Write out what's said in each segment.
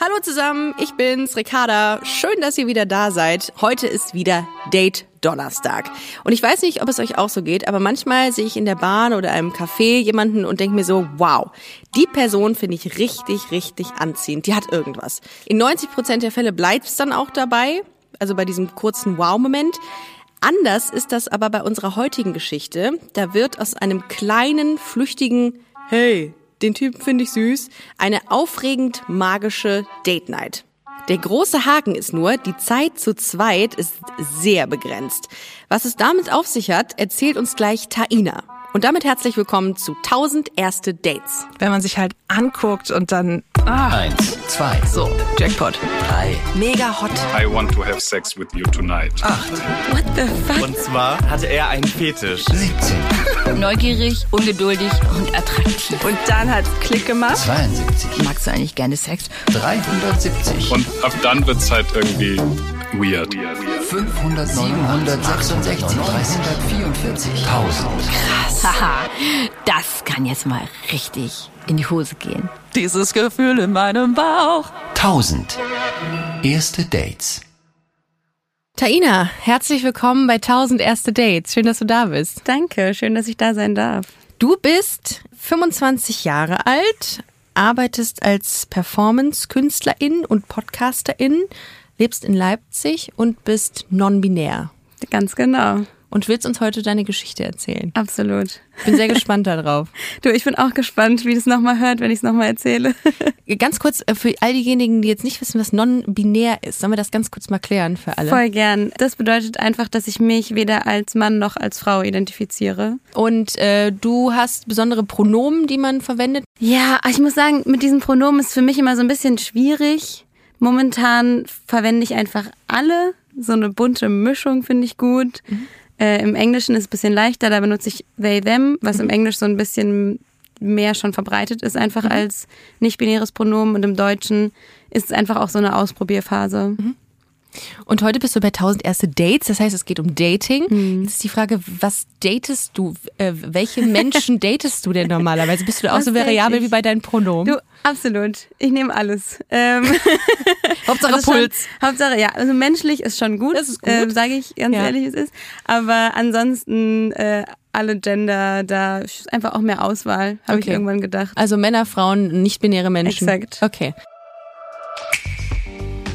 Hallo zusammen, ich bin's, Ricarda. Schön, dass ihr wieder da seid. Heute ist wieder Date Donnerstag. Und ich weiß nicht, ob es euch auch so geht, aber manchmal sehe ich in der Bahn oder einem Café jemanden und denke mir so, wow, die Person finde ich richtig, richtig anziehend. Die hat irgendwas. In 90 Prozent der Fälle bleibt es dann auch dabei, also bei diesem kurzen Wow-Moment. Anders ist das aber bei unserer heutigen Geschichte. Da wird aus einem kleinen, flüchtigen Hey, den Typen finde ich süß, eine aufregend magische Date Night. Der große Haken ist nur, die Zeit zu zweit ist sehr begrenzt. Was es damit auf sich hat, erzählt uns gleich Taina. Und damit herzlich willkommen zu 1000 erste Dates. Wenn man sich halt anguckt und dann ah. Eins, zwei, so Jackpot, drei, mega hot. I want to have sex with you tonight. acht, What the fuck? Und zwar hatte er einen Fetisch. 17, Neugierig, ungeduldig und attraktiv. und dann hat's Klick gemacht. 72, Magst du eigentlich gerne Sex? 370, Und ab dann wird's halt irgendwie weird. 500, 766, 344, 1000. Haha, das kann jetzt mal richtig in die Hose gehen. Dieses Gefühl in meinem Bauch. 1000. Erste Dates. Taina, herzlich willkommen bei 1000 erste Dates. Schön, dass du da bist. Danke, schön, dass ich da sein darf. Du bist 25 Jahre alt, arbeitest als Performance-Künstlerin und Podcasterin, lebst in Leipzig und bist non-binär. Ganz genau, Und willst uns heute deine Geschichte erzählen. absolut. Bin sehr gespannt darauf. Du, ich bin auch gespannt, wie das nochmal hört, wenn ich es nochmal erzähle. Ganz kurz äh, für all diejenigen, die jetzt nicht wissen, was non-binär ist, sollen wir das ganz kurz mal klären für alle? Voll gern. Das bedeutet einfach, dass ich mich weder als Mann noch als Frau identifiziere. Und äh, du hast besondere Pronomen, die man verwendet. Ja, ich muss sagen, mit diesen Pronomen ist für mich immer so ein bisschen schwierig. Momentan verwende ich einfach alle. So eine bunte Mischung finde ich gut. Äh, Im Englischen ist es ein bisschen leichter, da benutze ich they, them, was im Englisch so ein bisschen mehr schon verbreitet ist, einfach als nicht-binäres Pronomen. Und im Deutschen ist es einfach auch so eine Ausprobierphase. Und heute bist du bei 1000 erste Dates, das heißt, es geht um Dating. Jetzt ist die Frage, was datest du? Äh, welche Menschen datest du denn normalerweise? Bist du auch Was so variabel ich? wie bei deinen Pronomen? Du, absolut. Ich nehme alles. Ähm, Hauptsache also schon- Puls. Hauptsache, ja, also menschlich ist schon gut. Das ist gut. Ähm, Sage ich ganz Ja. ehrlich, es ist. Aber ansonsten äh, alle Gender, da ist einfach auch mehr Auswahl, habe ich Okay. irgendwann gedacht. Also Männer, Frauen, nicht-binäre Menschen. Exakt. Okay.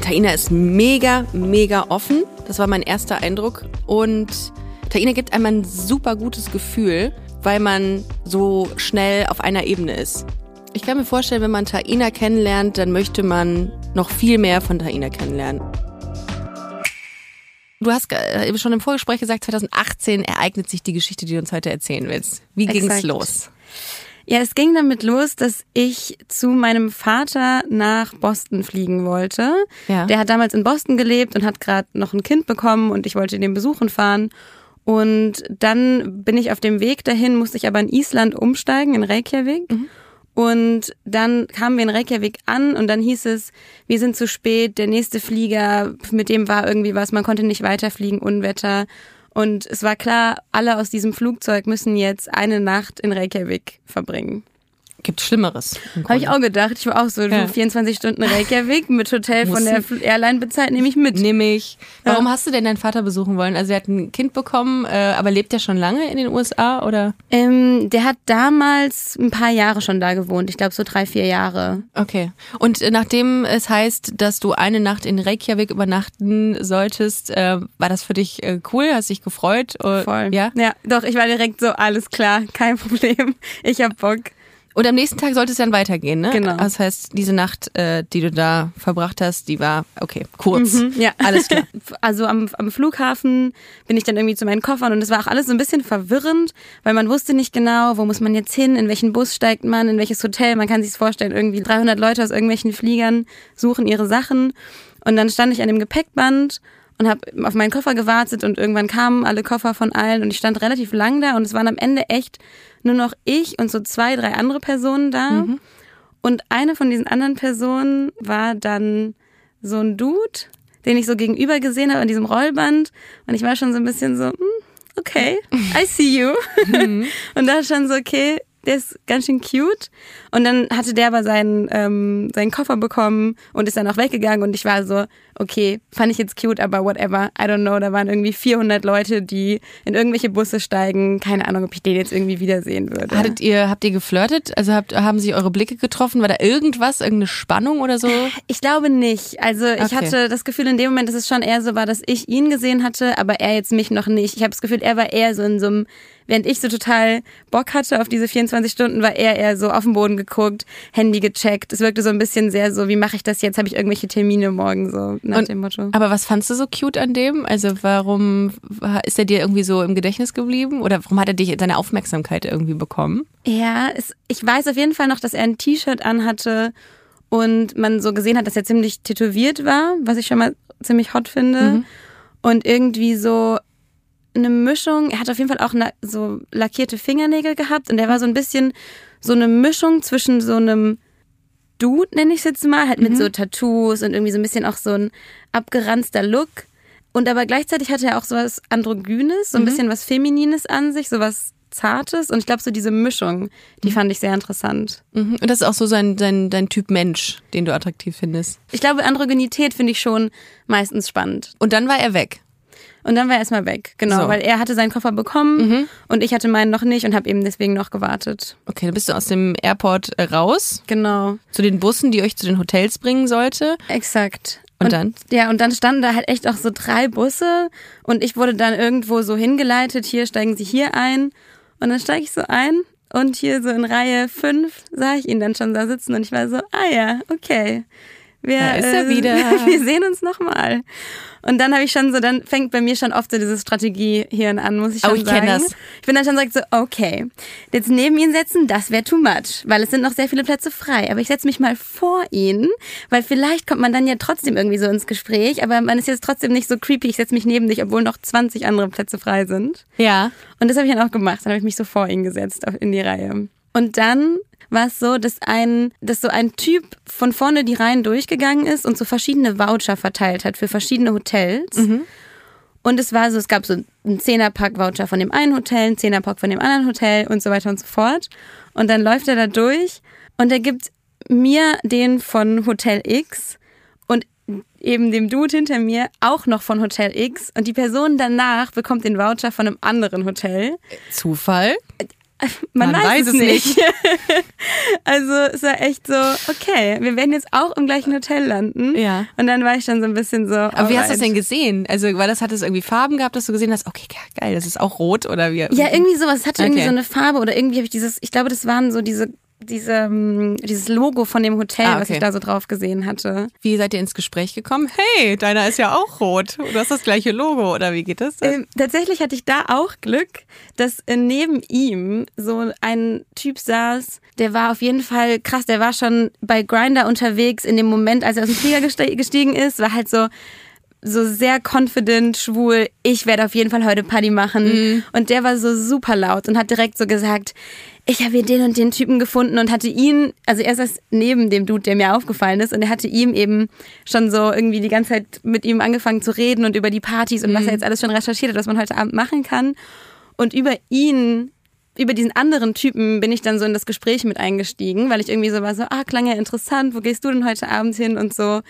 Taina ist mega, mega offen. Das war mein erster Eindruck. Und Taina gibt einem ein super gutes Gefühl, weil man so schnell auf einer Ebene ist. Ich kann mir vorstellen, wenn man Taina kennenlernt, dann möchte man noch viel mehr von Taina kennenlernen. Du hast äh, schon im Vorgespräch gesagt, 2018 ereignet sich die Geschichte, die du uns heute erzählen willst. Wie ging's Exakt. los? Ja, es ging damit los, dass ich zu meinem Vater nach Boston fliegen wollte. Ja. Der hat damals in Boston gelebt und hat gerade noch ein Kind bekommen und ich wollte den besuchen fahren. Und dann bin ich auf dem Weg dahin, musste ich aber in Island umsteigen, in Reykjavik. Und dann kamen wir in Reykjavik an und dann hieß es, wir sind zu spät, der nächste Flieger, mit dem war irgendwie was, man konnte nicht weiterfliegen, Unwetter. Und es war klar, alle aus diesem Flugzeug müssen jetzt eine Nacht in Reykjavik verbringen. Gibt Schlimmeres. im Habe ich auch gedacht. Ich war auch so, Ja. du 24 Stunden Reykjavik mit Hotel von der Airline bezahlt, nehme ich mit. Nehme ich. Warum hast du denn deinen Vater besuchen wollen? Also er hat ein Kind bekommen, äh, aber lebt er schon lange in den USA oder? Ähm, der hat damals ein paar Jahre schon da gewohnt. Ich glaube so drei, vier Jahre. Okay. Und äh, nachdem es heißt, dass du eine Nacht in Reykjavik übernachten solltest, äh, war das für dich äh, cool? Hast dich gefreut? Äh, Voll. Ja. Ja, doch, ich war direkt so, alles klar, kein Problem. Ich hab Bock. Und am nächsten Tag sollte es dann weitergehen, ne? Genau. Das heißt, diese Nacht, äh, die du da verbracht hast, die war, okay, kurz. Mhm, ja. Alles klar. Also am, am Flughafen bin ich dann irgendwie zu meinen Koffern und es war auch alles so ein bisschen verwirrend, weil man wusste nicht genau, wo muss man jetzt hin, in welchen Bus steigt man, in welches Hotel. Man kann sich vorstellen, irgendwie 300 Leute aus irgendwelchen Fliegern suchen ihre Sachen. Und dann stand ich an dem Gepäckband und habe auf meinen Koffer gewartet und irgendwann kamen alle Koffer von allen und ich stand relativ lang da und es waren am Ende echt nur noch ich und so zwei, drei andere Personen da. Und eine von diesen anderen Personen war dann so ein Dude, den ich so gegenüber gesehen habe an diesem Rollband. Und ich war schon so ein bisschen so, hm, okay, I see you. Und da schon so, okay, der ist ganz schön cute. Und dann hatte der aber seinen, ähm, seinen Koffer bekommen und ist dann auch weggegangen und ich war so, okay, fand ich jetzt cute, aber whatever, I don't know, da waren irgendwie 400 Leute, die in irgendwelche Busse steigen. Keine Ahnung, ob ich den jetzt irgendwie wiedersehen würde. Hattet ihr, habt ihr geflirtet? Also habt, haben sich eure Blicke getroffen? War da irgendwas, irgendeine Spannung oder so? Ich glaube nicht. Also ich Okay. hatte das Gefühl in dem Moment, dass es schon eher so war, dass ich ihn gesehen hatte, aber er jetzt mich noch nicht. Ich habe das Gefühl, er war eher so in so einem, während ich so total Bock hatte auf diese 24 Stunden, war er eher so auf den Boden geguckt, Handy gecheckt. Es wirkte so ein bisschen sehr so, wie mache ich das jetzt? Habe ich irgendwelche Termine morgen so nach Und- dem Motto. Aber was fandst du so cute an dem? Also warum war- ist er dir irgendwie so im Gedächtnis geblieben? Oder warum hat er dich deine Aufmerksamkeit irgendwie bekommen? Ja, es, ich weiß auf jeden Fall noch, dass er ein T-Shirt anhatte und man so gesehen hat, dass er ziemlich tätowiert war, was ich schon mal ziemlich hot finde. Und irgendwie so eine Mischung, er hat auf jeden Fall auch so lackierte Fingernägel gehabt und er war so ein bisschen so eine Mischung zwischen so einem Dude, nenne ich es jetzt mal, halt mit so Tattoos und irgendwie so ein bisschen auch so ein abgeranzter Look. Und aber gleichzeitig hatte er auch so was Androgynes, so ein bisschen was Feminines an sich, so was Zartes. Und ich glaube, so diese Mischung, die fand ich sehr interessant. Mhm. Und das ist auch so sein, sein, dein Typ Mensch, den du attraktiv findest. Ich glaube, Androgynität finde ich schon meistens spannend. Und dann war er weg. Und dann war er erstmal weg, genau, So. weil er hatte seinen Koffer bekommen und ich hatte meinen noch nicht und habe eben deswegen noch gewartet. Okay, dann bist du aus dem Airport äh, raus Genau, zu den Bussen, die euch zu den Hotels bringen sollte. exakt. Und dann? Ja, und dann standen da halt echt auch so drei Busse und ich wurde dann irgendwo so hingeleitet, hier steigen Sie hier ein. Und dann steige ich so ein und hier so in Reihe fünf sah ich ihn dann schon da sitzen und ich war so, ah ja, okay. Wir, Da ist er wieder. Wir sehen uns nochmal. Und dann habe ich schon so, dann fängt bei mir schon oft so diese Strategie-Hirn an, muss ich schon Oh, ich sagen. kenn das. Ich bin dann schon so, okay, jetzt neben ihn setzen, das wäre too much, weil es sind noch sehr viele Plätze frei. Aber ich setze mich mal vor ihn, weil vielleicht kommt man dann ja trotzdem irgendwie so ins Gespräch, aber man ist jetzt trotzdem nicht so creepy, ich setze mich neben dich, obwohl noch 20 andere Plätze frei sind. Ja. Und das habe ich dann auch gemacht. Dann habe ich mich so vor ihn gesetzt in die Reihe. Und dann war es so, dass ein, dass so ein Typ von vorne die Reihen durchgegangen ist und so verschiedene Voucher verteilt hat für verschiedene Hotels. Und es war so, es gab so einen Zehnerpack-Voucher von dem einen Hotel, einen Zehnerpack von dem anderen Hotel und so weiter und so fort. Und dann läuft er da durch und er gibt mir den von Hotel X und eben dem Dude hinter mir auch noch von Hotel X und die Person danach bekommt den Voucher von einem anderen Hotel. Zufall? Man, Man weiß, weiß es es nicht. also es war echt so, okay, wir werden jetzt auch im gleichen Hotel landen. Ja. Und dann war ich schon so ein bisschen so. Aber wie hast du das denn gesehen? Also war das, hat es irgendwie Farben gehabt, dass du gesehen hast, okay, geil, das ist auch rot oder wie? Ja, irgendwie sowas. Es hatte irgendwie Okay. so eine Farbe oder irgendwie habe ich dieses, ich glaube, das waren so diese, diese, ähm, dieses Logo von dem Hotel, Ah, was okay. ich da so drauf gesehen hatte. Wie seid ihr ins Gespräch gekommen? Hey, deiner ist ja auch rot. Du hast das gleiche Logo, oder wie geht das? Ähm, tatsächlich hatte ich da auch Glück, dass äh, neben ihm so ein Typ saß, der war auf jeden Fall krass, der war schon bei Grinder unterwegs in dem Moment, als er aus dem Flieger gestiegen ist, war halt so so sehr confident, schwul, ich werde auf jeden Fall heute Party machen. Und der war so super laut und hat direkt so gesagt, ich habe hier den und den Typen gefunden und hatte ihn, also er saß neben dem Dude, der mir aufgefallen ist und er hatte ihm eben schon so irgendwie die ganze Zeit mit ihm angefangen zu reden und über die Partys und was er jetzt alles schon recherchiert hat, was man heute Abend machen kann. Und über ihn, über diesen anderen Typen bin ich dann so in das Gespräch mit eingestiegen, weil ich irgendwie so war so, ah, klang ja interessant, wo gehst du denn heute Abend hin und so.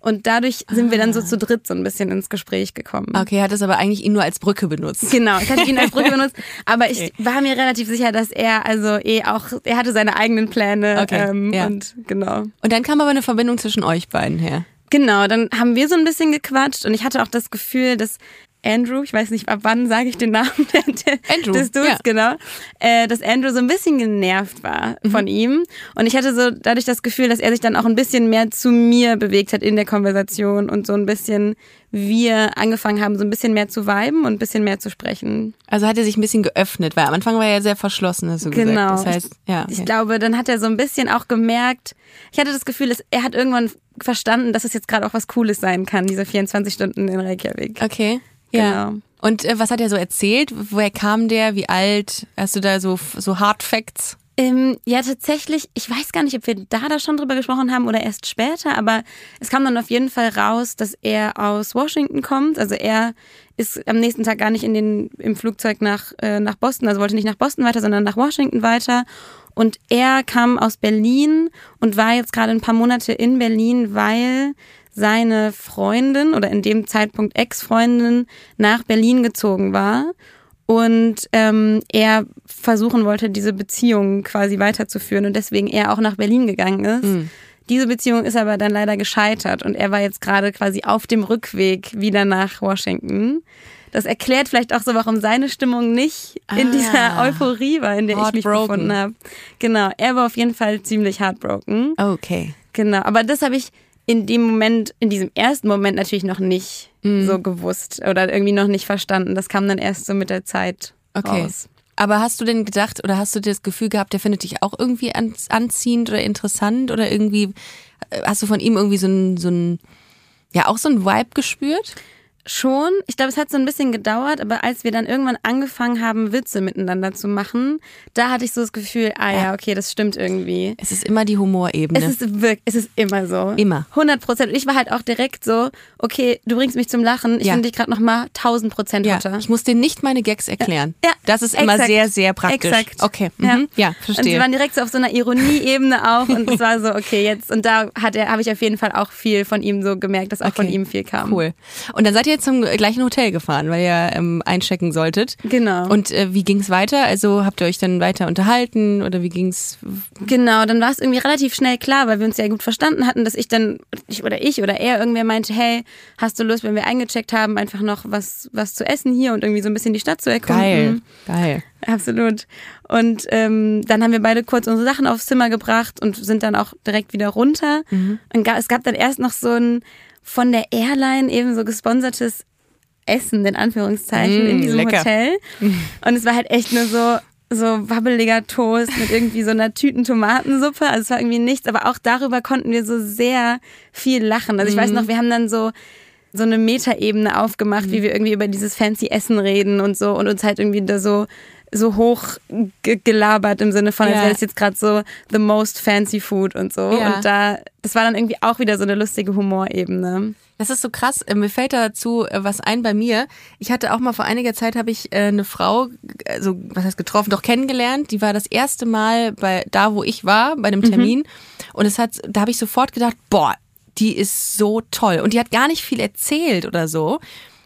Und dadurch sind wir dann so zu dritt so ein bisschen ins Gespräch gekommen. Okay, er hat es aber eigentlich ihn nur als Brücke benutzt. Genau, ich hatte ihn als Brücke benutzt, aber ich war mir relativ sicher, dass er also eh auch, er hatte seine eigenen Pläne Okay, ähm, ja. und genau. Und dann kam aber eine Verbindung zwischen euch beiden her. Genau, dann haben wir so ein bisschen gequatscht und ich hatte auch das Gefühl, dass Andrew, ich weiß nicht, ab wann sage ich den Namen Andrew, des Dudes, ja. genau, äh, dass Andrew so ein bisschen genervt war Mhm. von ihm. Und ich hatte so dadurch das Gefühl, dass er sich dann auch ein bisschen mehr zu mir bewegt hat in der Konversation und so ein bisschen wir angefangen haben, so ein bisschen mehr zu viben und ein bisschen mehr zu sprechen. Also hat er sich ein bisschen geöffnet, weil am Anfang war er ja sehr verschlossen, hast du Genau. gesagt. Das heißt, ja. Ich okay. glaube, dann hat er so ein bisschen auch gemerkt, ich hatte das Gefühl, dass er hat irgendwann verstanden, dass es jetzt gerade auch was Cooles sein kann, diese 24 Stunden in Reykjavik. Okay. Ja. Genau. Und äh, was hat er so erzählt? Woher kam der? Wie alt? Hast du da so, so Hard Facts? Ähm, ja, tatsächlich, ich weiß gar nicht, ob wir da da schon drüber gesprochen haben oder erst später, aber es kam dann auf jeden Fall raus, dass er aus Washington kommt. Also er ist am nächsten Tag gar nicht in den, im Flugzeug nach, äh, nach Boston, also wollte nicht nach Boston weiter, sondern nach Washington weiter. Und er kam aus Berlin und war jetzt gerade ein paar Monate in Berlin, weil seine Freundin oder in dem Zeitpunkt Ex-Freundin nach Berlin gezogen war und ähm, er versuchen wollte, diese Beziehung quasi weiterzuführen und deswegen er auch nach Berlin gegangen ist. Diese Beziehung ist aber dann leider gescheitert und er war jetzt gerade quasi auf dem Rückweg wieder nach Washington. Das erklärt vielleicht auch so, warum seine Stimmung nicht in Ah. dieser Euphorie war, in der ich mich befunden habe. Genau, er war auf jeden Fall ziemlich heartbroken. Okay. Genau, aber das habe ich in dem Moment, in diesem ersten Moment natürlich noch nicht Mhm. so gewusst oder irgendwie noch nicht verstanden. Das kam dann erst so mit der Zeit Okay. raus. Aber hast du denn gedacht oder hast du das Gefühl gehabt, der findet dich auch irgendwie an, anziehend oder interessant oder irgendwie äh, hast du von ihm irgendwie so ein, so ein ja auch so ein Vibe gespürt? Schon. Ich glaube, es hat so ein bisschen gedauert, aber als wir dann irgendwann angefangen haben, Witze miteinander zu machen, da hatte ich so das Gefühl, ah ja, okay, das stimmt irgendwie. Es ist immer die Humorebene. Es ist wirklich, es ist immer so. Immer. 100 Prozent. Und ich war halt auch direkt so, okay, du bringst mich zum Lachen. Ich Ja. finde dich gerade nochmal 1000 Prozent ja, hotter. ich muss dir nicht meine Gags erklären. Ja, das ist immer exakt. sehr, sehr praktisch. Exakt. Okay, mhm. ja, Und sie verstehe. waren direkt so auf so einer Ironieebene auch und es war so, okay, jetzt. Und da hat er, habe ich auf jeden Fall auch viel von ihm so gemerkt, dass auch von Okay. ihm viel kam. Cool. Und dann seid ihr zum gleichen Hotel gefahren, weil ihr ähm, einchecken solltet. Genau. Und äh, wie ging's weiter? Also habt ihr euch dann weiter unterhalten oder wie ging's? Genau, dann war es irgendwie relativ schnell klar, weil wir uns ja gut verstanden hatten, dass ich dann, ich oder ich oder er irgendwer meinte, hey, hast du Lust, wenn wir eingecheckt haben, einfach noch was, was zu essen hier und irgendwie so ein bisschen die Stadt zu erkunden? Geil, geil. Absolut. Und ähm, dann haben wir beide kurz unsere Sachen aufs Zimmer gebracht und sind dann auch direkt wieder runter. Und ga, es gab dann erst noch so ein von der Airline eben so gesponsertes Essen, in Anführungszeichen, in Mm, diesem lecker. Hotel. Und es war halt echt nur so so wabbeliger Toast mit irgendwie so einer Tüten Tomatensuppe. Also es war irgendwie nichts, aber auch darüber konnten wir so sehr viel lachen. Also ich weiß noch, wir haben dann so so eine Metaebene aufgemacht, wie wir irgendwie über dieses fancy Essen reden und so und uns halt irgendwie da so so hoch ge gelabert im Sinne von, als wäre das jetzt gerade so the most fancy food und so. Und da, das war dann irgendwie auch wieder so eine lustige Humorebene. Das ist so krass. Äh, Mir fällt dazu äh, was ein bei mir. Ich hatte auch mal vor einiger Zeit habe ich äh, eine Frau, also was heißt getroffen, doch kennengelernt. Die war das erste Mal bei da, wo ich war, bei einem Termin. Und es hat, da habe ich sofort gedacht, boah, die ist so toll. Und die hat gar nicht viel erzählt oder so.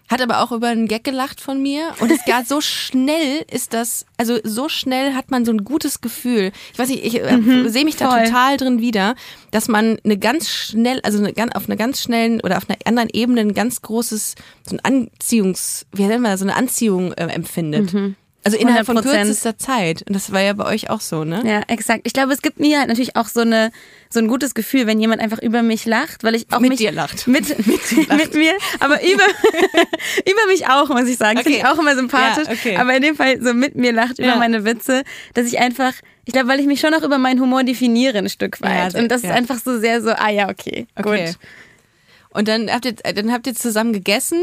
Hat aber auch über einen Gag gelacht von mir. Und es gar so schnell ist das, also so schnell hat man so ein gutes Gefühl. Ich weiß nicht, ich äh, sehe mich da voll. total drin wieder, dass man eine ganz schnell, also eine, ganz- auf einer ganz schnellen oder auf einer anderen Ebene ein ganz großes, so ein Anziehungs, wie nennt man das, so eine Anziehung äh, empfindet. Also innerhalb von 100%. kürzester Zeit. Und das war ja bei euch auch so, ne? Ja, exakt. Ich glaube, es gibt mir halt natürlich auch so eine so ein gutes Gefühl, wenn jemand einfach über mich lacht, weil ich auch Mit mich dir lacht. Mit mit, mir, aber über über mich auch, muss ich sagen. Finde ich Okay. auch immer sympathisch, Ja, okay. aber in dem Fall so mit mir lacht über Ja. meine Witze, dass ich einfach ich glaube, weil ich mich schon auch über meinen Humor definiere ein Stück weit Ja, und das ist einfach so sehr so ah ja, okay. Okay. Gut. Und dann habt ihr, dann habt ihr zusammen gegessen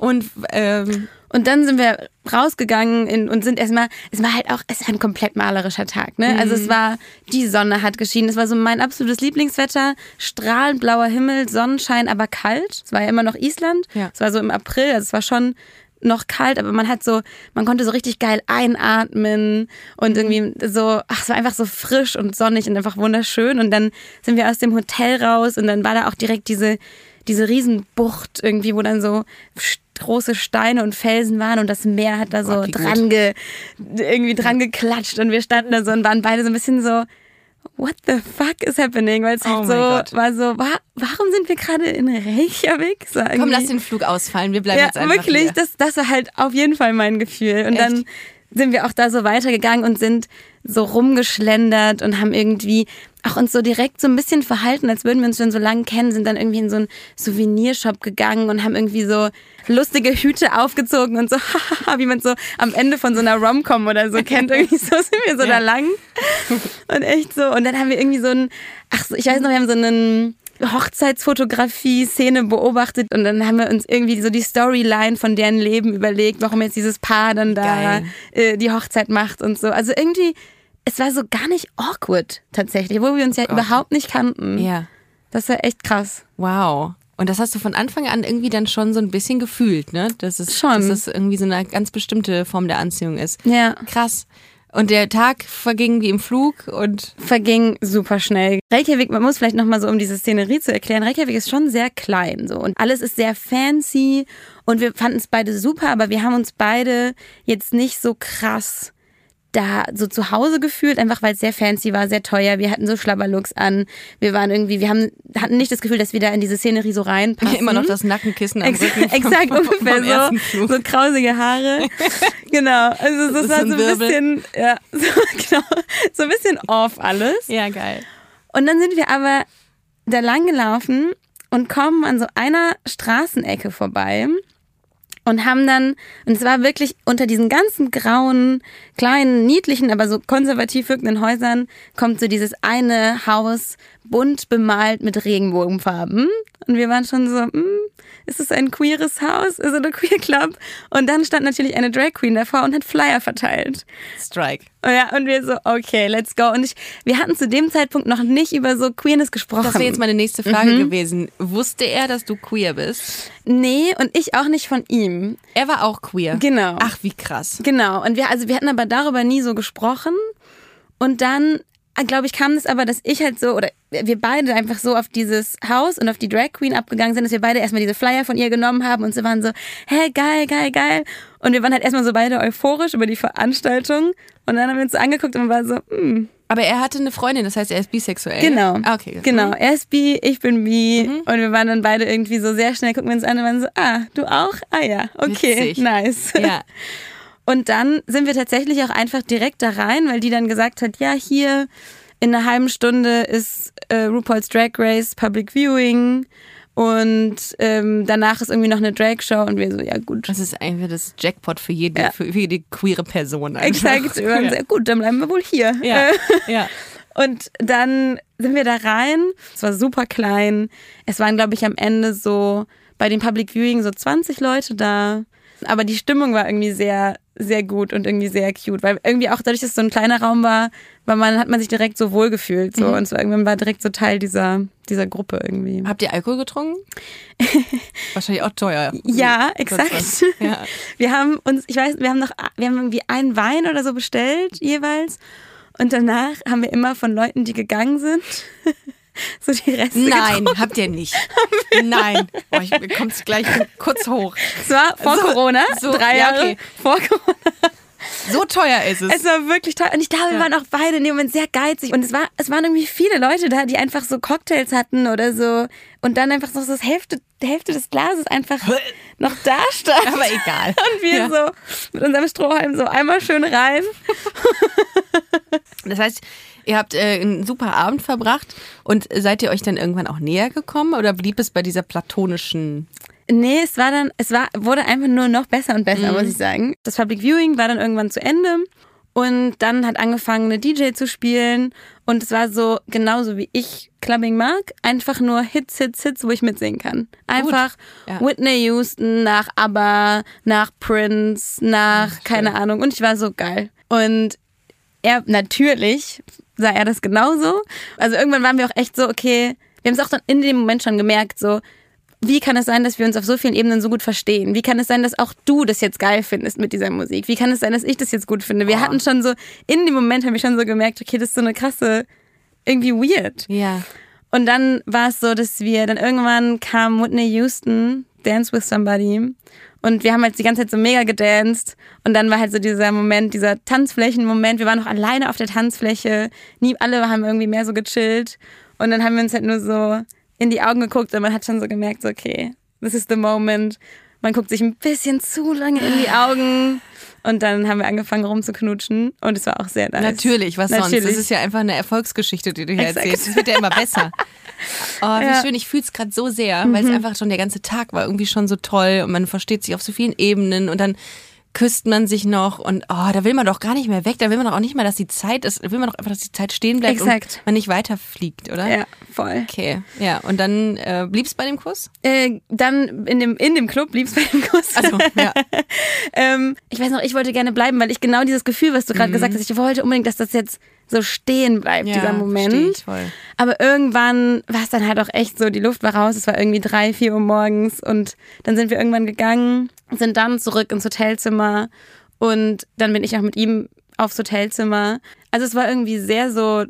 und ähm, Und dann sind wir rausgegangen in, und sind erstmal, es war halt auch, es war ein komplett malerischer Tag, ne? Also es war, die Sonne hat geschienen, es war so mein absolutes Lieblingswetter, strahlend blauer Himmel, Sonnenschein, aber kalt. Es war ja immer noch Island. Ja. Es war so im April, also es war schon noch kalt, aber man hat so, man konnte so richtig geil einatmen und irgendwie so, ach, es war einfach so frisch und sonnig und einfach wunderschön. Und dann sind wir aus dem Hotel raus und dann war da auch direkt diese, diese Riesenbucht irgendwie, wo dann so große Steine und Felsen waren und das Meer hat da so Oh, dran ge, irgendwie dran geklatscht und wir standen da so und waren beide so ein bisschen so, what the fuck is happening? Weil es Oh halt so Gott. war so, wa warum sind wir gerade in Reykjavik? So komm, lass den Flug ausfallen. Wir bleiben ja, jetzt einfach wirklich, hier. das, das war halt auf jeden Fall mein Gefühl. Und Echt? dann sind wir auch da so weitergegangen und sind so rumgeschlendert und haben irgendwie auch uns so direkt so ein bisschen verhalten, als würden wir uns schon so lange kennen, sind dann irgendwie in so einen Souvenirshop gegangen und haben irgendwie so lustige Hüte aufgezogen und so, wie man so am Ende von so einer Rom-Com oder so kennt. Irgendwie so sind wir so da lang. Und echt so. Und dann haben wir irgendwie so ein, ach so, ich weiß noch, wir haben so einen Hochzeitsfotografie-Szene beobachtet und dann haben wir uns irgendwie so die Storyline von deren Leben überlegt, warum jetzt dieses Paar dann da äh, die Hochzeit macht und so. Also irgendwie, es war so gar nicht awkward tatsächlich, obwohl wir uns ja überhaupt nicht kannten. Ja. Das war echt krass. Wow. Und das hast du von Anfang an irgendwie dann schon so ein bisschen gefühlt, ne? Dass es, Schon. dass es irgendwie so eine ganz bestimmte Form der Anziehung ist. Ja. Krass. Und der Tag verging wie im Flug und verging super schnell. Reykjavik, man muss vielleicht nochmal so, um diese Szenerie zu erklären, Reykjavik ist schon sehr klein so und alles ist sehr fancy und wir fanden es beide super, aber wir haben uns beide jetzt nicht so krass da so zu Hause gefühlt, einfach weil es sehr fancy war, sehr teuer. Wir hatten so Schlabberlooks an. Wir waren irgendwie, wir haben, hatten nicht das Gefühl, dass wir da in diese Szenerie so reinpassen. immer noch das Nackenkissen am Ex Rücken. exakt, vom- ungefähr so. So krausige Haare. genau. Also das, ist war so ein so ein Wirbel. bisschen, ja, so, genau, so ein bisschen off alles. Ja, geil. Und dann sind wir aber da lang gelaufen und kommen an so einer Straßenecke vorbei und haben dann, und es war wirklich unter diesen ganzen grauen, kleinen, niedlichen, aber so konservativ wirkenden Häusern, kommt so dieses eine Haus bunt bemalt mit Regenbogenfarben. Und wir waren schon so, hm, ist es ein queeres Haus? Ist es ein queer Club? Und dann stand natürlich eine Drag Queen davor und hat Flyer verteilt. Strike. Oh Ja, und wir so, okay, let's go. Und ich, wir hatten zu dem Zeitpunkt noch nicht über so Queerness gesprochen. Das wäre jetzt meine nächste Frage Mhm. gewesen. Wusste er, dass du queer bist? Nee, und ich auch nicht von ihm. Er war auch queer. Genau. Ach, wie krass. Genau. Und wir, also wir hatten aber darüber nie so gesprochen. Und dann, glaube ich, kam es aber, dass ich halt so, oder wir beide einfach so auf dieses Haus und auf die Drag Queen abgegangen sind, dass wir beide erstmal diese Flyer von ihr genommen haben und so waren so, hä, geil, geil, geil. Und wir waren halt erstmal so beide euphorisch über die Veranstaltung. Und dann haben wir uns so angeguckt und war so, hm, Aber er hatte eine Freundin, das heißt, er ist bisexuell. Genau. Ah, okay. Genau. Er ist bi, ich bin bi. Mhm. Und wir waren dann beide irgendwie so sehr schnell, gucken wir uns an und waren so, ah, du auch? Ah ja, okay, Witzig. nice. Ja. Und dann sind wir tatsächlich auch einfach direkt da rein, weil die dann gesagt hat, ja, hier in einer halben Stunde ist äh, RuPaul's Drag Race Public Viewing und ähm, danach ist irgendwie noch eine Drag Show und wir so, ja gut. Das ist einfach das Jackpot für jede, Ja. für jede queere Person. Einfach. Exakt. Wir waren Ja. gut, dann bleiben wir wohl hier. Ja. Ja. Und dann sind wir da rein. Es war super klein. Es waren, glaube ich, am Ende so bei dem Public Viewing so 20 Leute da. Aber die Stimmung war irgendwie sehr, sehr gut und irgendwie sehr cute. Weil irgendwie auch dadurch, dass es so ein kleiner Raum war, war man, hat man sich direkt so wohl gefühlt. So. Und es war irgendwann war direkt so Teil dieser, dieser Gruppe irgendwie. Habt ihr Alkohol getrunken? Wahrscheinlich auch teuer. Ja, exakt. Ja. Wir haben uns, ich weiß, wir haben noch, wir haben irgendwie einen Wein oder so bestellt jeweils. Und danach haben wir immer von Leuten, die gegangen sind, so die Reste Nein, getrunken. habt ihr nicht. Nein. Boah, ich mir kommt's gleich kurz hoch. Es war vor So- Corona, so, drei ja, Jahre okay. vor Corona. So teuer ist es. Es war wirklich toll. Und ich glaube, wir waren auch beide in dem Moment sehr geizig. Und es war, es waren irgendwie viele Leute da, die einfach so Cocktails hatten oder so. Und dann einfach so das Hälfte, die Hälfte des Glases einfach noch da stand. Aber egal. Und wir Ja. so mit unserem Strohhalm so einmal schön rein. Das heißt, ihr habt äh, einen super Abend verbracht und seid ihr euch dann irgendwann auch näher gekommen oder blieb es bei dieser platonischen Nee, es war dann, es war, wurde einfach nur noch besser und besser, muss ich sagen. Das Public Viewing war dann irgendwann zu Ende und dann hat angefangen, eine DJ zu spielen und es war so genauso wie ich Clubbing mag, einfach nur Hits, Hits, Hits, wo ich mitsingen kann. Einfach Ja. Whitney Houston nach ABBA, nach Prince, nach keine Ahnung und ich war so geil. Und er natürlich sah er das genauso. Also irgendwann waren wir auch echt so, okay, wir haben es auch dann in dem Moment schon gemerkt, so, wie kann es sein, dass wir uns auf so vielen Ebenen so gut verstehen? Wie kann es sein, dass auch du das jetzt geil findest mit dieser Musik? Wie kann es sein, dass ich das jetzt gut finde? Wir hatten schon so, in dem Moment habe ich schon so gemerkt, okay, das ist so eine krasse, irgendwie weird. Ja. Und dann war es so, dass wir dann irgendwann kam Whitney Houston, Dance with Somebody. Und wir haben halt die ganze Zeit so mega gedanced. Und dann war halt so dieser Moment, dieser Tanzflächen-Moment. Wir waren noch alleine auf der Tanzfläche. Nie alle haben irgendwie mehr so gechillt. Und dann haben wir uns halt nur so in die Augen geguckt und man hat schon so gemerkt, so, okay, this is the moment. Man guckt sich ein bisschen zu lange in die Augen. Und dann haben wir angefangen rumzuknutschen. Und es war auch sehr nice. Natürlich, was sonst? Natürlich. Das ist ja einfach eine Erfolgsgeschichte, die du hier Exakt. erzählst. Es wird ja immer besser. Oh, wie Ja. schön, ich fühle es gerade so sehr, weil es einfach schon der ganze Tag war irgendwie schon so toll und man versteht sich auf so vielen Ebenen und dann küsst man sich noch und oh, da will man doch gar nicht mehr weg, da will man doch auch nicht mehr, dass die Zeit ist, da will man doch einfach, dass die Zeit stehen bleibt Exakt. und man nicht weiterfliegt, oder? Ja, voll. Okay, ja, und dann äh, blieb's bei dem Kuss? Äh, dann in dem, in dem Club blieb es bei dem Kuss. Also, ja. ähm, ich weiß noch, ich wollte gerne bleiben, weil ich genau dieses Gefühl, was du Mhm. gerade gesagt hast, ich wollte unbedingt, dass das jetzt so stehen bleibt, Ja, dieser Moment. Aber irgendwann war es dann halt auch echt so, die Luft war raus, es war irgendwie drei, vier Uhr morgens und dann sind wir irgendwann gegangen, sind dann zurück ins Hotelzimmer und dann bin ich auch mit ihm aufs Hotelzimmer. Also es war irgendwie sehr so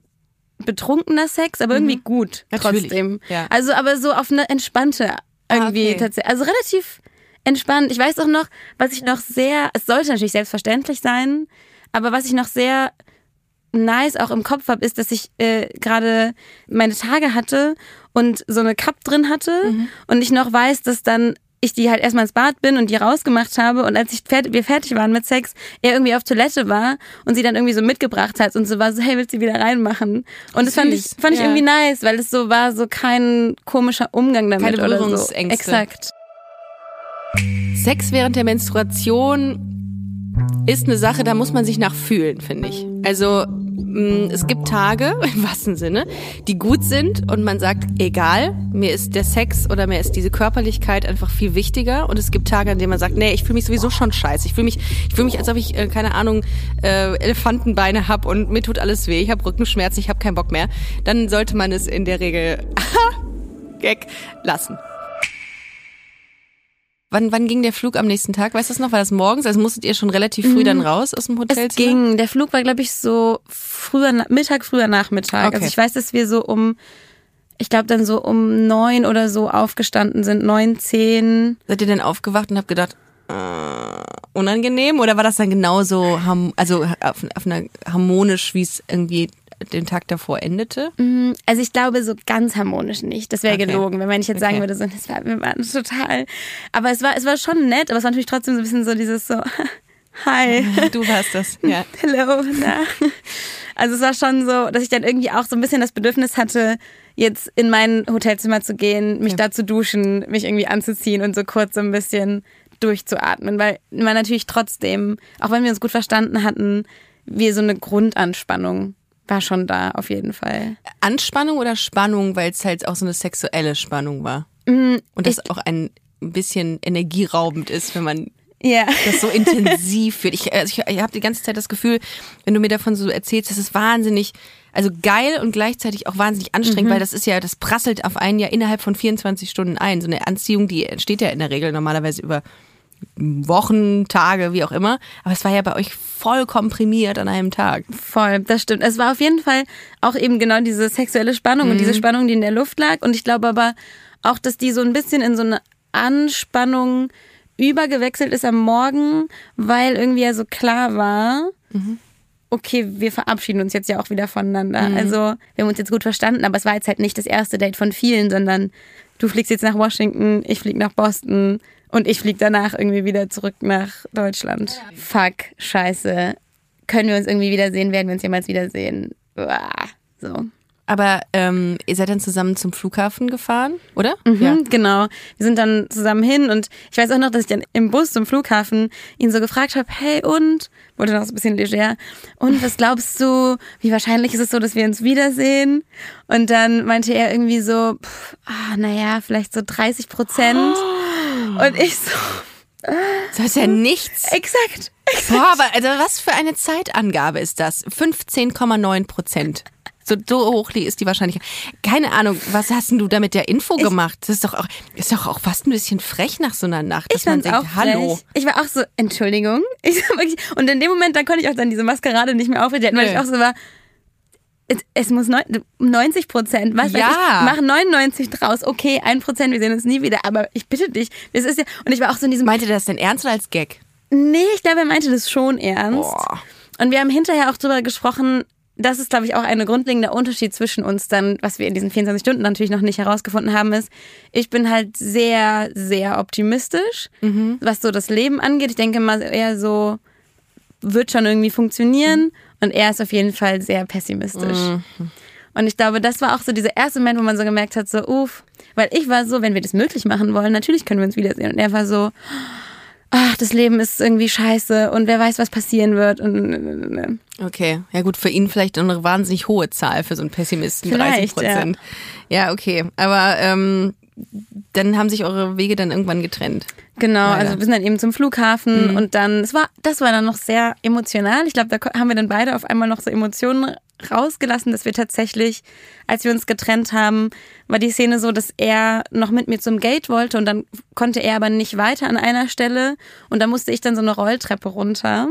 betrunkener Sex, aber irgendwie gut Mhm. Natürlich, trotzdem. ja. Also aber so auf eine entspannte irgendwie okay. tatsächlich. Also relativ entspannt. Ich weiß auch noch, was ich noch sehr, es sollte natürlich selbstverständlich sein, aber was ich noch sehr nice auch im Kopf habe, ist, dass ich äh, gerade meine Tage hatte und so eine Cup drin hatte Mhm. und ich noch weiß, dass dann ich die halt erstmal ins Bad bin und die rausgemacht habe und als ich fertig, wir fertig waren mit Sex, er irgendwie auf Toilette war und sie dann irgendwie so mitgebracht hat und so war so, hey, willst du wieder reinmachen? Und das fand ich, fand ich ja. irgendwie nice, weil es so war, so kein komischer Umgang damit Keine oder so. Exakt. Sex während der Menstruation ist eine Sache, da muss man sich nachfühlen, finde ich. Also mh, es gibt Tage, im wahrsten Sinne, die gut sind und man sagt, egal, mir ist der Sex oder mir ist diese Körperlichkeit einfach viel wichtiger. Und es gibt Tage, an denen man sagt, nee, ich fühle mich sowieso schon scheiße. Ich fühle mich, ich fühle mich, als ob ich, äh, keine Ahnung, äh, Elefantenbeine hab und mir tut alles weh, ich habe Rückenschmerzen, ich habe keinen Bock mehr. Dann sollte man es in der Regel, Gag, lassen. Wann, wann ging der Flug am nächsten Tag? Weißt du das noch? War das morgens? Also musstet ihr schon relativ früh dann raus aus dem Hotel? Es ging. Der Flug war, glaube ich, so früher Mittag, früher Nachmittag. Okay. Also ich weiß, dass wir so um, ich glaube dann so um neun oder so aufgestanden sind, neun, zehn. Seid ihr denn aufgewacht und habt gedacht, äh, unangenehm? Oder war das dann genauso, ham- also auf, auf einer harmonisch, wie es irgendwie den Tag davor endete? Also ich glaube so ganz harmonisch nicht. Das wäre Okay. gelogen, wenn ich jetzt sagen Okay. würde, so, das war, wir waren total. Aber es war, es war schon nett, aber es war natürlich trotzdem so ein bisschen so dieses so, hi. Du warst das, ja. Hello, na. Also es war schon so, dass ich dann irgendwie auch so ein bisschen das Bedürfnis hatte, jetzt in mein Hotelzimmer zu gehen, mich da zu duschen, mich irgendwie anzuziehen und so kurz so ein bisschen durchzuatmen, weil man natürlich trotzdem, auch wenn wir uns gut verstanden hatten, wir so eine Grundanspannung war schon da auf jeden Fall. Anspannung oder Spannung, weil es halt auch so eine sexuelle Spannung war? Und das auch ein bisschen energieraubend ist, wenn man Ja. das so intensiv fühlt. Ich, also ich, ich habe die ganze Zeit das Gefühl, wenn du mir davon so erzählst, das ist wahnsinnig, also geil und gleichzeitig auch wahnsinnig anstrengend, weil das ist ja, das prasselt auf einen ja innerhalb von 24 Stunden ein. So eine Anziehung, die entsteht ja in der Regel normalerweise über Wochen, Tage, wie auch immer. Aber es war ja bei euch voll komprimiert an einem Tag. Voll, das stimmt. Es war auf jeden Fall auch eben genau diese sexuelle Spannung und diese Spannung, die in der Luft lag. Und ich glaube aber auch, dass die so ein bisschen in so eine Anspannung übergewechselt ist am Morgen, weil irgendwie ja so klar war, okay, wir verabschieden uns jetzt ja auch wieder voneinander. Also wir haben uns jetzt gut verstanden, aber es war jetzt halt nicht das erste Date von vielen, sondern du fliegst jetzt nach Washington, ich flieg nach Boston und ich flieg danach irgendwie wieder zurück nach Deutschland. Fuck, scheiße. Können wir uns irgendwie wiedersehen? Werden wir uns jemals wiedersehen? Uah, So. Aber ähm, ihr seid dann zusammen zum Flughafen gefahren, oder? Mhm, Genau. Wir sind dann zusammen hin und ich weiß auch noch, dass ich dann im Bus zum Flughafen ihn so gefragt habe, hey und, wurde noch so ein bisschen leger, und was glaubst du, wie wahrscheinlich ist es so, dass wir uns wiedersehen? Und dann meinte er irgendwie so, pff, ah, naja, vielleicht so 30 Prozent. Und ich so, Das ist ja nichts. exakt. Boah, aber also was für eine Zeitangabe ist das? 15,9 Prozent. So, so hoch ist die Wahrscheinlichkeit. Keine Ahnung, was hast denn du da mit der Info gemacht? Das ist doch auch, ist doch auch fast ein bisschen frech nach so einer Nacht, dass Ich man denkt, auch hallo. frech. Ich war auch so, Entschuldigung. Ich und in dem Moment, dann konnte ich auch dann diese Maskerade nicht mehr aufreden, weil Nee. ich auch so war, es, muss neun- 90 Prozent, was Ja. ich, mach 99 draus, okay, ein Prozent, wir sehen uns nie wieder, aber ich bitte dich, das ist ja, und ich war auch so in diesem, Meinte das denn ernst oder als Gag? nee, ich glaube, er meinte das schon ernst. Boah. Und wir haben hinterher auch drüber gesprochen, das ist, glaube ich, auch ein grundlegender Unterschied zwischen uns dann, was wir in diesen 24 Stunden natürlich noch nicht herausgefunden haben, ist, ich bin halt sehr, sehr optimistisch, was so das Leben angeht. Ich denke mal eher so, wird schon irgendwie funktionieren. Und er ist auf jeden Fall sehr pessimistisch. Und ich glaube, das war auch so dieser erste Moment, wo man so gemerkt hat, so, uff, weil ich war so, wenn wir das möglich machen wollen, natürlich können wir uns wiedersehen. Und er war so, ach, das Leben ist irgendwie scheiße und wer weiß, was passieren wird. Und Okay, ja gut, für ihn vielleicht eine wahnsinnig hohe Zahl für so einen Pessimisten, 30 Vielleicht, Prozent. Ja. okay, aber ähm, dann haben sich eure Wege dann irgendwann getrennt. Genau, Leider. also wir sind dann eben zum Flughafen und dann, es war, das war dann noch sehr emotional. Ich glaube, da haben wir dann beide auf einmal noch so Emotionen rausgelassen, dass wir tatsächlich, als wir uns getrennt haben, war die Szene so, dass er noch mit mir zum Gate wollte und dann konnte er aber nicht weiter an einer Stelle und da musste ich dann so eine Rolltreppe runter.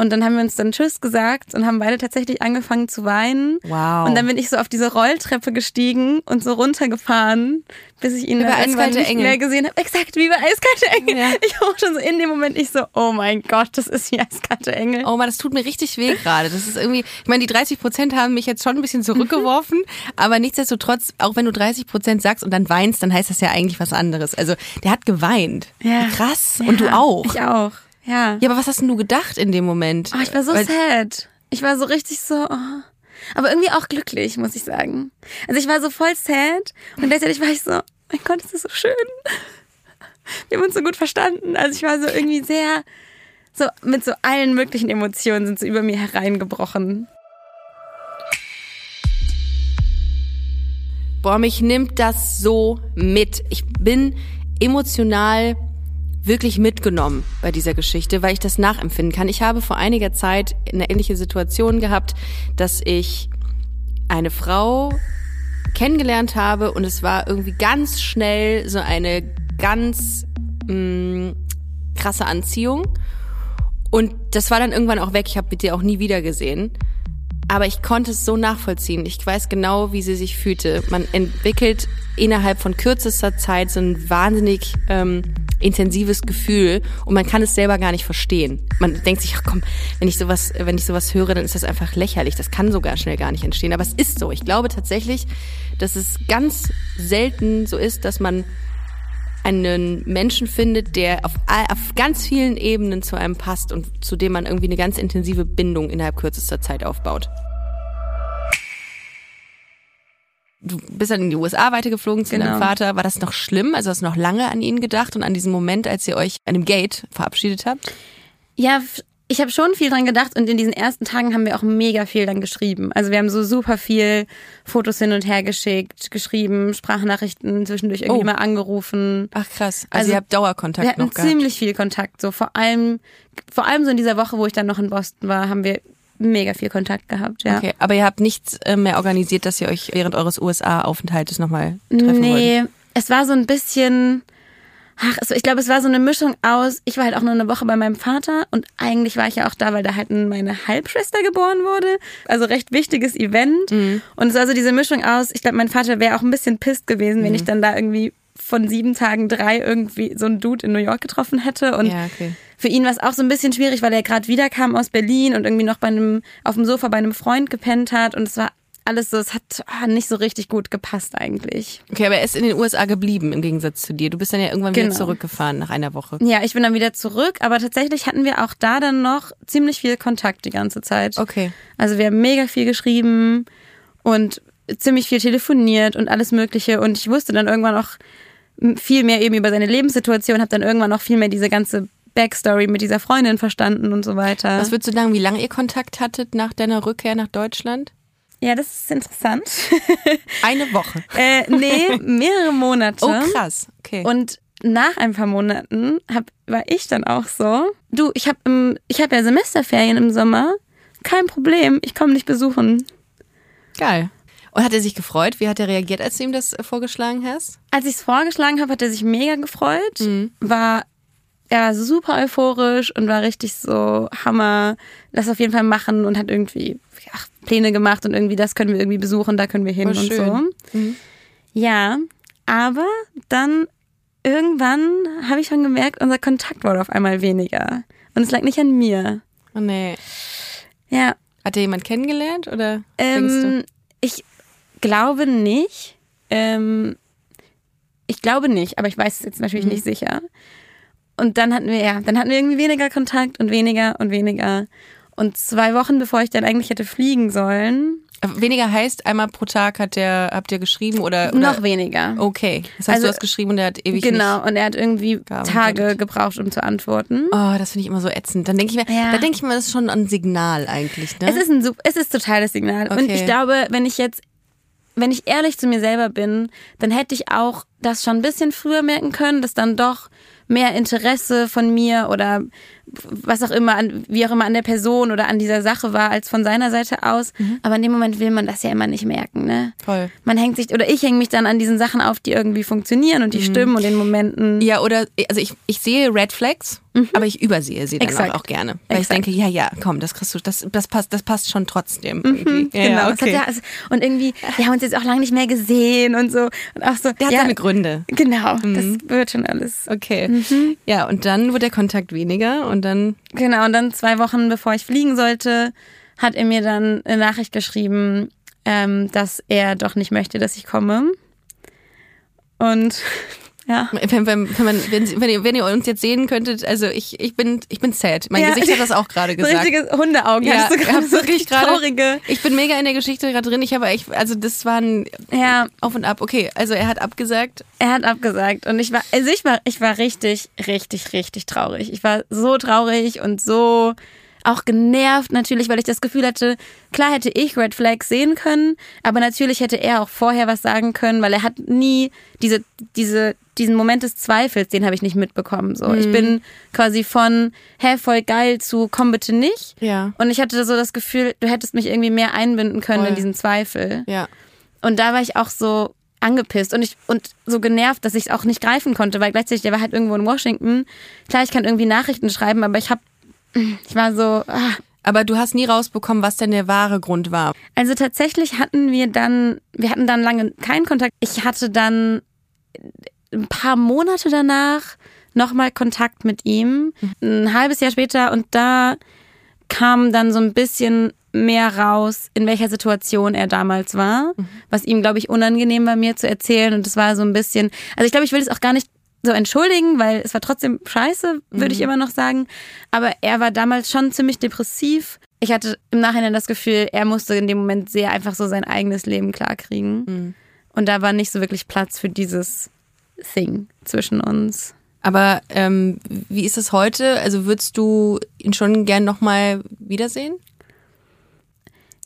Und dann haben wir uns dann Tschüss gesagt und haben beide tatsächlich angefangen zu weinen. Wow. Und dann bin ich so auf diese Rolltreppe gestiegen und so runtergefahren, bis ich ihn irgendwann Eiskalte nicht Engel. mehr gesehen habe. Exakt, wie bei Eiskalte Engel. Ja. Ich war schon so in dem Moment, ich so, oh mein Gott, das ist wie Eiskalte Engel. Oh man, das tut mir richtig weh gerade. Das ist irgendwie, ich meine, die 30 Prozent haben mich jetzt schon ein bisschen zurückgeworfen, aber nichtsdestotrotz, auch wenn du 30 Prozent sagst und dann weinst, dann heißt das ja eigentlich was anderes. Also der hat geweint. Ja. Krass. Und du Ja, auch. Ich auch, ja. Ja, aber was hast denn du gedacht in dem Moment? Oh, ich war so Weil- sad. Ich war so richtig so. Oh. Aber irgendwie auch glücklich, muss ich sagen. Also ich war so voll sad und gleichzeitig war ich so, mein Gott, ist das so schön. Wir haben uns so gut verstanden. Also ich war so irgendwie sehr, so mit so allen möglichen Emotionen sind so über mir hereingebrochen. Boah, mich nimmt das so mit. Ich bin emotional wirklich mitgenommen bei dieser Geschichte, weil ich das nachempfinden kann. Ich habe vor einiger Zeit eine ähnliche Situation gehabt, dass ich eine Frau kennengelernt habe und es war irgendwie ganz schnell so eine ganz mh, krasse Anziehung. Und das war dann irgendwann auch weg. Ich habe mit dir auch nie wieder gesehen. Aber ich konnte es so nachvollziehen. Ich weiß genau, wie sie sich fühlte. Man entwickelt innerhalb von kürzester Zeit so ein wahnsinnig ähm, intensives Gefühl und man kann es selber gar nicht verstehen. Man denkt sich, ach komm, wenn ich sowas, wenn ich sowas höre, dann ist das einfach lächerlich. Das kann so gar schnell gar nicht entstehen. Aber es ist so. Ich glaube tatsächlich, dass es ganz selten so ist, dass man einen Menschen findet, der auf, auf ganz vielen Ebenen zu einem passt und zu dem man irgendwie eine ganz intensive Bindung innerhalb kürzester Zeit aufbaut. Du bist dann in die USA weitergeflogen zu deinem Genau. Vater. War das noch schlimm? Also hast du noch lange an ihn gedacht und an diesen Moment, als ihr euch an dem Gate verabschiedet habt? Ja, ich habe schon viel dran gedacht und in diesen ersten Tagen haben wir auch mega viel dann geschrieben. Also wir haben so super viel Fotos hin und her geschickt, geschrieben, Sprachnachrichten zwischendurch irgendwie Oh. mal angerufen. Ach krass. Also, Also, ihr habt Dauerkontakt Wir hatten noch gehabt. ziemlich viel Kontakt, so vor allem, vor allem so in dieser Woche, wo ich dann noch in Boston war, haben wir mega viel Kontakt gehabt, ja. Okay, aber ihr habt nichts äh, mehr organisiert, dass ihr euch während eures USA-Aufenthaltes nochmal treffen wolltet? Nee, es war so ein bisschen, ach, ich glaube, es war so eine Mischung aus, ich war halt auch nur eine Woche bei meinem Vater und eigentlich war ich ja auch da, weil da halt meine Halbschwester geboren wurde. Also recht wichtiges Event. Mhm. Und es war so diese Mischung aus, ich glaube, mein Vater wäre auch ein bisschen pisst gewesen, Mhm. wenn ich dann da irgendwie von sieben Tagen drei irgendwie so einen Dude in New York getroffen hätte. Und Ja, okay. für ihn war es auch so ein bisschen schwierig, weil er gerade wiederkam aus Berlin und irgendwie noch bei einem, auf dem Sofa bei einem Freund gepennt hat. Und es war alles so, es hat ah, nicht so richtig gut gepasst eigentlich. Okay, aber er ist in den USA geblieben im Gegensatz zu dir. Du bist dann ja irgendwann wieder Genau. zurückgefahren nach einer Woche. Ja, ich bin dann wieder zurück, aber tatsächlich hatten wir auch da dann noch ziemlich viel Kontakt die ganze Zeit. Okay. Also wir haben mega viel geschrieben und ziemlich viel telefoniert und alles Mögliche. Und ich wusste dann irgendwann auch viel mehr eben über seine Lebenssituation, habe dann irgendwann auch viel mehr diese ganze Backstory mit dieser Freundin verstanden und so weiter. Was würdest du sagen, wie lange ihr Kontakt hattet nach deiner Rückkehr nach Deutschland? ja, das ist interessant. Eine Woche. äh, nee, mehrere Monate. Oh, krass. Okay. Und nach ein paar Monaten hab, war ich dann auch so, du, ich habe ich hab ja Semesterferien im Sommer, kein Problem, ich komme dich besuchen. Geil. Und hat er sich gefreut? Wie hat er reagiert, als du ihm das äh, vorgeschlagen hast? Als ich es vorgeschlagen habe, hat er sich mega gefreut, war er war super euphorisch und war richtig so Hammer, lass auf jeden Fall machen und hat irgendwie ach, Pläne gemacht und irgendwie das können wir irgendwie besuchen, da können wir hin Voll und schön. so. Ja, aber dann irgendwann habe ich schon gemerkt, unser Kontakt wurde auf einmal weniger und es lag nicht an mir. Oh nee. Ja, Hat er jemand kennengelernt oder ähm, ich glaube nicht. Ähm, ich glaube nicht, aber ich weiß es jetzt natürlich Mhm. nicht sicher. Und dann hatten wir, ja, dann hatten wir irgendwie weniger Kontakt und weniger und weniger. Und zwei Wochen bevor ich dann eigentlich hätte fliegen sollen, Weniger heißt, einmal pro Tag hat der, habt ihr geschrieben oder, oder noch weniger. Okay. Das heißt, Also, du hast geschrieben und er hat ewig genau, und er hat irgendwie. Tage gebraucht, um zu antworten. Oh, das finde ich immer so ätzend. Dann denke ich mir, Ja. da denke ich mir, das ist schon ein Signal eigentlich, ne? Es ist ein, es ist total das Signal. Und Okay. ich glaube, wenn ich jetzt, wenn ich ehrlich zu mir selber bin, dann hätte ich auch das schon ein bisschen früher merken können, dass dann doch mehr Interesse von mir oder was auch immer, an, wie auch immer an der Person oder an dieser Sache war, als von seiner Seite aus. Aber in dem Moment will man das ja immer nicht merken, ne? Voll. Man hängt sich, oder ich hänge mich dann an diesen Sachen auf, die irgendwie funktionieren und die stimmen und den Momenten. Ja, oder, also ich, ich sehe Red Flags, aber ich übersehe sie dann Mhm. Exakt. auch, gerne. Weil Exakt. ich denke, ja, ja, komm, das kriegst du, das, das passt, das passt schon trotzdem. irgendwie. Ja, genau. okay. ja, also- und irgendwie, wir haben uns jetzt auch lange nicht mehr gesehen und so. Und auch so. Der hat ja, seine Gründe. Genau, das wird schon alles. Okay. Mhm. Ja, und dann wird der Kontakt weniger und dann, Genau, und dann zwei Wochen bevor ich fliegen sollte, hat er mir dann eine Nachricht geschrieben, ähm, dass er doch nicht möchte, dass ich komme. Und ja. wenn, wenn, wenn, man, wenn, wenn, ihr, wenn ihr uns jetzt sehen könntet, also ich, ich bin, ich bin sad. Mein Ja. Gesicht hat das auch gerade So gesagt. richtige Hundeaugen. ja, hattest du ich gerade so wirklich richtig gerade, traurige. ich bin mega in der Geschichte gerade drin. Ich habe echt, also das war ein Ja, Auf und Ab. Okay, also er hat abgesagt. er hat abgesagt und ich war, also ich war, ich war richtig, richtig, richtig traurig. Ich war so traurig und so auch genervt natürlich, weil ich das Gefühl hatte, klar hätte ich Red Flags sehen können, aber natürlich hätte er auch vorher was sagen können, weil er hat nie diese, diese, diesen Moment des Zweifels, den habe ich nicht mitbekommen. So, ich bin quasi von, hä, voll geil zu, komm bitte nicht. Ja. Und ich hatte so das Gefühl, du hättest mich irgendwie mehr einbinden können Voll. in diesen Zweifel. Ja. Und da war ich auch so angepisst und ich und so genervt, dass ich es auch nicht greifen konnte, weil gleichzeitig der war halt irgendwo in Washington. Klar, ich kann irgendwie Nachrichten schreiben, aber ich habe ich war so ah. Aber du hast nie rausbekommen, was denn der wahre Grund war. also tatsächlich hatten wir dann wir hatten dann lange keinen Kontakt. Ich hatte dann ein paar Monate danach nochmal Kontakt mit ihm, ein halbes Jahr später und da kam dann so ein bisschen mehr raus, in welcher Situation er damals war, was ihm, glaube ich, unangenehm war, mir zu erzählen. Und es war so ein bisschen, also ich glaube, ich will es auch gar nicht so entschuldigen, weil es war trotzdem scheiße, würde ich immer noch sagen. Aber er war damals schon ziemlich depressiv. Ich hatte im Nachhinein das Gefühl, er musste in dem Moment sehr einfach so sein eigenes Leben klarkriegen. Und da war nicht so wirklich Platz für dieses Thing zwischen uns. Aber ähm, wie ist es heute? Also würdest du ihn schon gern nochmal wiedersehen?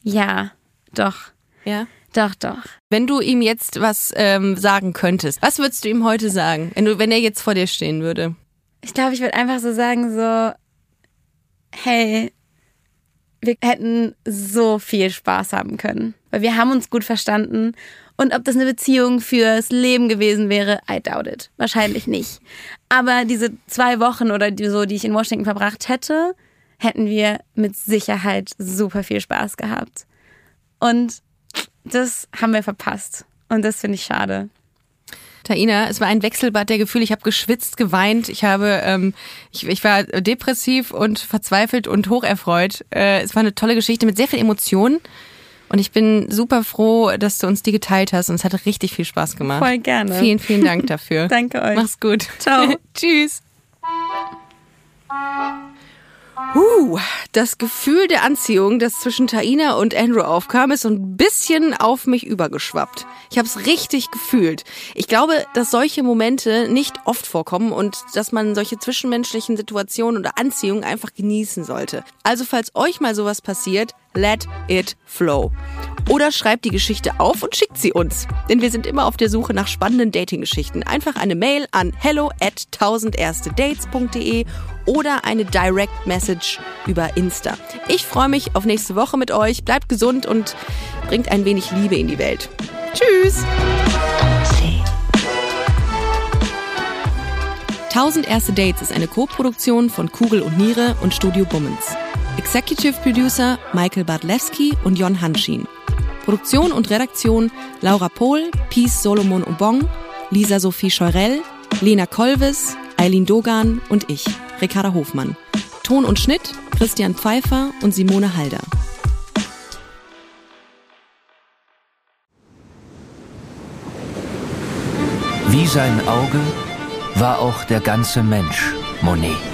Ja, doch. Ja. Doch, doch. Wenn du ihm jetzt was ähm, sagen könntest, was würdest du ihm heute sagen, wenn, du, wenn er jetzt vor dir stehen würde? Ich glaube, ich würde einfach so sagen, so, hey, wir hätten so viel Spaß haben können. Weil wir haben uns gut verstanden. Und ob das eine Beziehung fürs Leben gewesen wäre, I doubt it. Wahrscheinlich nicht. Aber diese zwei Wochen oder die, so, die ich in Washington verbracht hätte, hätten wir mit Sicherheit super viel Spaß gehabt. Und das haben wir verpasst. Und das finde ich schade. Taina, es war ein Wechselbad der Gefühle. Ich habe geschwitzt, geweint. Ich habe, ähm, ich, ich war depressiv und verzweifelt und hocherfreut. Äh, es war eine tolle Geschichte mit sehr viel Emotionen. Und ich bin super froh, dass du uns die geteilt hast. Und es hat richtig viel Spaß gemacht. Voll gerne. Vielen, vielen Dank dafür. Danke euch. Mach's gut. Ciao. Tschüss. Uh, das Gefühl der Anziehung, das zwischen Taina und Andrew aufkam, ist so ein bisschen auf mich übergeschwappt. Ich habe es richtig gefühlt. Ich glaube, dass solche Momente nicht oft vorkommen und dass man solche zwischenmenschlichen Situationen oder Anziehungen einfach genießen sollte. Also falls euch mal sowas passiert, let it flow. Oder schreibt die Geschichte auf und schickt sie uns. Denn wir sind immer auf der Suche nach spannenden Dating-Geschichten. Einfach eine Mail an hello at 1000erstedates.de oder eine Direct Message über Insta. Ich freue mich auf nächste Woche mit euch. Bleibt gesund und bringt ein wenig Liebe in die Welt. Tschüss! 1000 Erste Dates ist eine Co-Produktion von Kugel und Niere und Studio Bummens. Executive Producer Michael Bartlewski und Jon Hanschin. Produktion und Redaktion Laura Pohl, Peace Solomon Obong, Lisa Sophie Scheurell, Lena Kolves, Eileen Dogan und ich, Ricarda Hofmann. Ton und Schnitt Christian Pfeiffer und Simone Halder. Wie sein Auge war auch der ganze Mensch Monet.